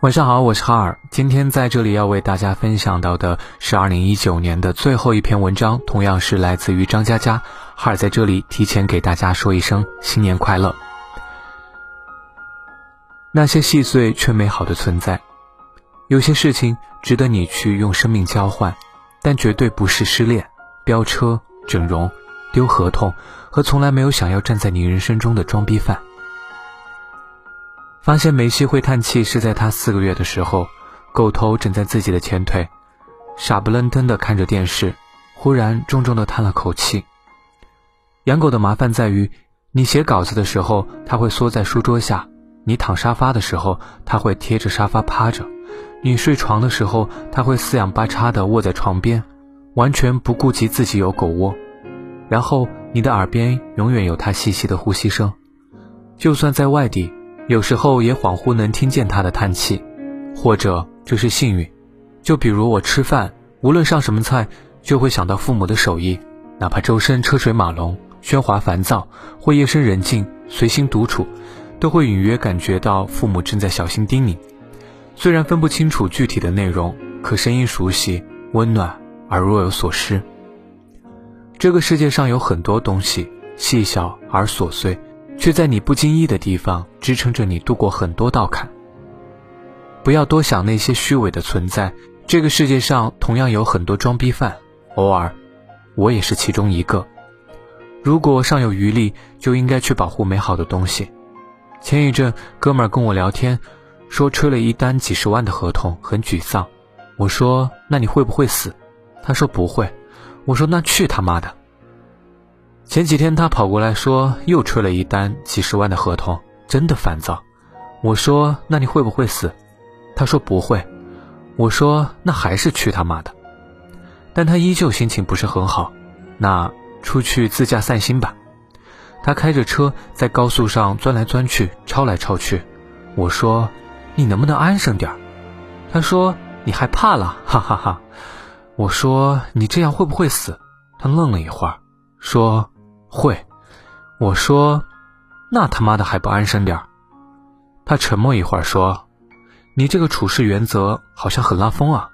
晚上好，我是哈尔。今天在这里要为大家分享到的是二零一九年的最后一篇文章，同样是来自于张嘉佳。哈尔在这里提前给大家说一声新年快乐。那些细碎却美好的存在，有些事情值得你去用生命交换，但绝对不是失恋、飙车、整容、丢合同和从来没有想要站在你人生中的装逼犯。发现梅西会叹气是在他四个月的时候，狗头枕在自己的前腿，傻不愣登的看着电视，忽然重重的叹了口气。养狗的麻烦在于，你写稿子的时候，它会缩在书桌下；你躺沙发的时候，它会贴着沙发趴着；你睡床的时候，它会四仰八叉的卧在床边，完全不顾及自己有狗窝。然后你的耳边永远有它细细的呼吸声，就算在外地。有时候也恍惚能听见他的叹气，或者这是幸运。就比如我吃饭，无论上什么菜，就会想到父母的手艺，哪怕周身车水马龙、喧哗烦躁，或夜深人静、随心独处，都会隐约感觉到父母正在小心叮咛。虽然分不清楚具体的内容，可声音熟悉、温暖而若有所失。这个世界上有很多东西，细小而琐碎。却在你不经意的地方支撑着你度过很多道坎。不要多想那些虚伪的存在，这个世界上同样有很多装逼犯，偶尔，我也是其中一个。如果尚有余力，就应该去保护美好的东西。前一阵，哥们儿跟我聊天，说吹了一单几十万的合同，很沮丧。我说：“那你会不会死？”他说：“不会。”我说：“那去他妈的！”前几天他跑过来说又吹了一单几十万的合同，真的烦躁。我说那你会不会死？他说不会。我说那还是去他妈的。但他依旧心情不是很好。那出去自驾散心吧。他开着车在高速上钻来钻去，超来超去。我说你能不能安生点儿他说你害怕了，哈哈哈。我说你这样会不会死？他愣了一会儿，说。会，我说，那他妈的还不安生点儿他沉默一会儿说：“你这个处事原则好像很拉风啊。”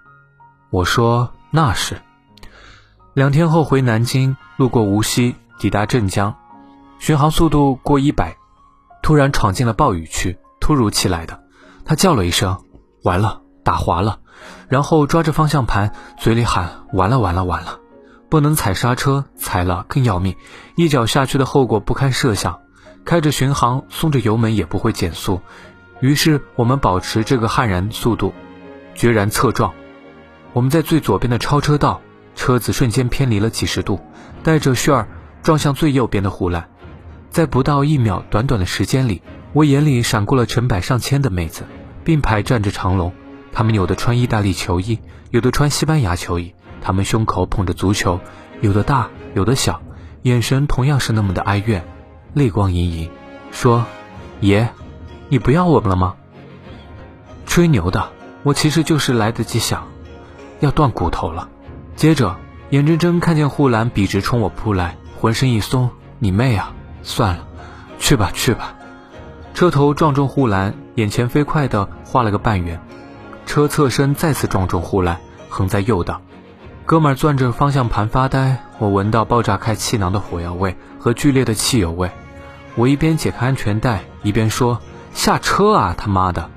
我说：“那是。”两天后回南京，路过无锡，抵达镇江，巡航速度过一百，突然闯进了暴雨区，突如其来的。他叫了一声：“完了，打滑了。”然后抓着方向盘，嘴里喊：“完了，完了，完了。”不能踩刹车，踩了更要命，一脚下去的后果不堪设想。开着巡航，松着油门也不会减速，于是我们保持这个悍然速度，决然侧撞。我们在最左边的超车道，车子瞬间偏离了几十度，带着旋儿撞向最右边的护栏。在不到一秒短短的时间里，我眼里闪过了成百上千的妹子，并排站着长龙，她们有的穿意大利球衣，有的穿西班牙球衣。他们胸口捧着足球，有的大，有的小，眼神同样是那么的哀怨，泪光盈盈，说：“爷，你不要我们了吗？”吹牛的，我其实就是来得及想，要断骨头了。接着，眼睁睁看见护栏笔直冲我扑来，浑身一松，你妹啊！算了，去吧去吧。车头撞中护栏，眼前飞快地画了个半圆，车侧身再次撞中护栏，横在右道。哥们儿攥着方向盘发呆，我闻到爆炸开气囊的火药味和剧烈的汽油味。我一边解开安全带，一边说：“下车啊，他妈的！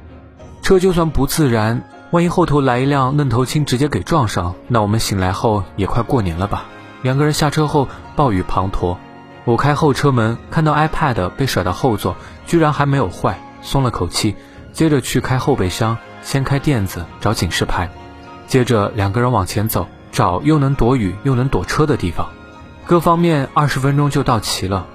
车就算不自燃，万一后头来一辆嫩头青直接给撞上，那我们醒来后也快过年了吧？”两个人下车后，暴雨滂沱。我开后车门，看到 iPad 被甩到后座，居然还没有坏，松了口气。接着去开后备箱，掀开垫子找警示牌。接着两个人往前走。找又能躲雨又能躲车的地方，各方面二十分钟就到齐了。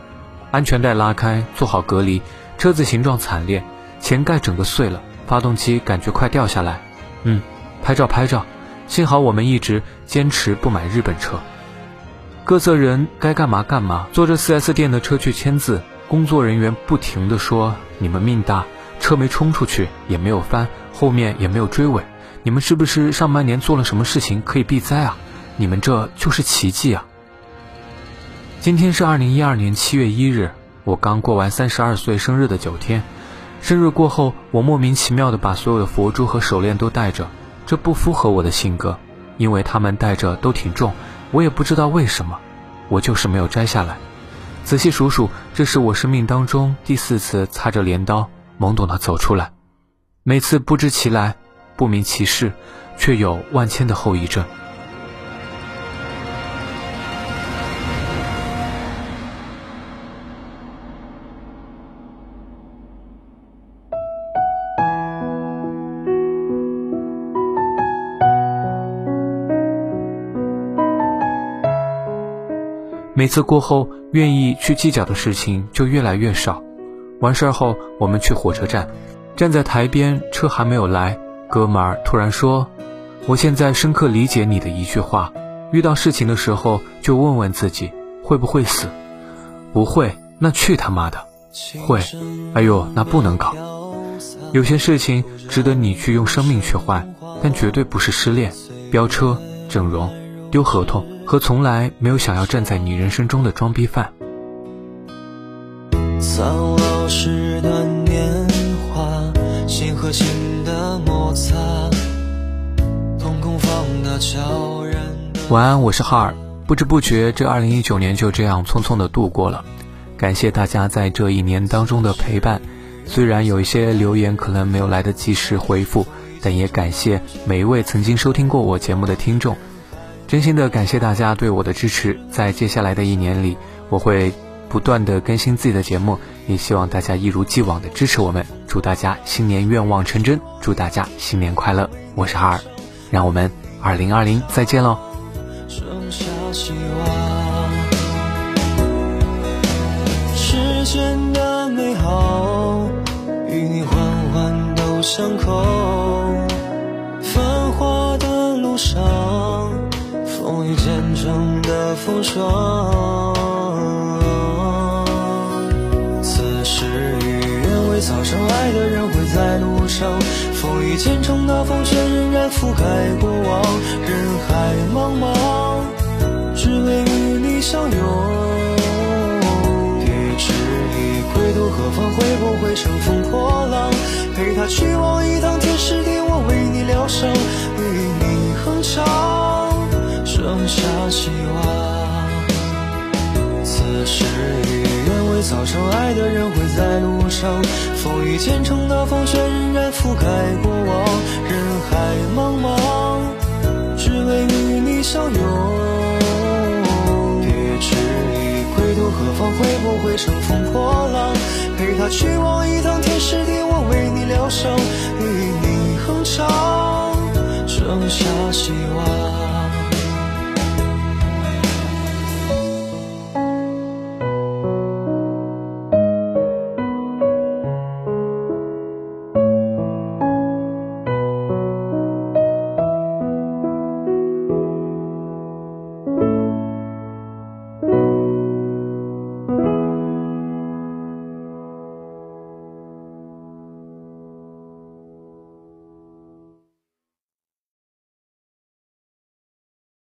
安全带拉开，做好隔离。车子形状惨烈，前盖整个碎了，发动机感觉快掉下来。嗯，拍照拍照。幸好我们一直坚持不买日本车。各色人该干嘛干嘛，坐着 4S 店的车去签字。工作人员不停地说：“你们命大，车没冲出去，也没有翻，后面也没有追尾。”你们是不是上半年做了什么事情可以避灾啊？你们这就是奇迹啊！今天是二零一二年七月一日，我刚过完三十二岁生日的九天。生日过后，我莫名其妙的把所有的佛珠和手链都戴着，这不符合我的性格，因为他们戴着都挺重，我也不知道为什么，我就是没有摘下来。仔细数数，这是我生命当中第四次擦着镰刀懵懂的走出来，每次不知其来，不明其事，却有万千的后遗症。每次过后，愿意去计较的事情就越来越少。完事儿后，我们去火车站，站在台边，车还没有来，哥们儿突然说：“我现在深刻理解你的一句话，遇到事情的时候就问问自己会不会死，不会，那去他妈的！会，哎呦，那不能搞。有些事情值得你去用生命去换，但绝对不是失恋、飙车、整容、丢合同。”和从来没有想要站在你人生中的装逼犯。晚安，我是哈尔。不知不觉，这二零一九年就这样匆匆的度过了。感谢大家在这一年当中的陪伴。虽然有一些留言可能没有来得及时回复，但也感谢每一位曾经收听过我节目的听众。真心的感谢大家对我的支持，在接下来的一年里，我会不断的更新自己的节目，也希望大家一如既往的支持我们。祝大家新年愿望成真，祝大家新年快乐！我是哈尔，让我们二零二零再见喽。时间的美好与你缓缓都相扣，繁华的路上。风雨兼程的风霜，相爱的人会在路上。风雨兼程的风雪仍然覆盖过往，人海茫茫，只为与你相拥。别迟疑，归途何方？会不会乘风破浪？陪他去往一趟天时地，我为你疗伤，与你哼唱。剩下希望。此时已早上爱的人会在路上，风雨兼程的风雪仍然覆盖过往，人海茫茫，只为与你相拥。别迟疑，归途何方？会不会乘风破浪？陪他去往一趟天时地，我为你疗伤，与你哼唱。剩下希望。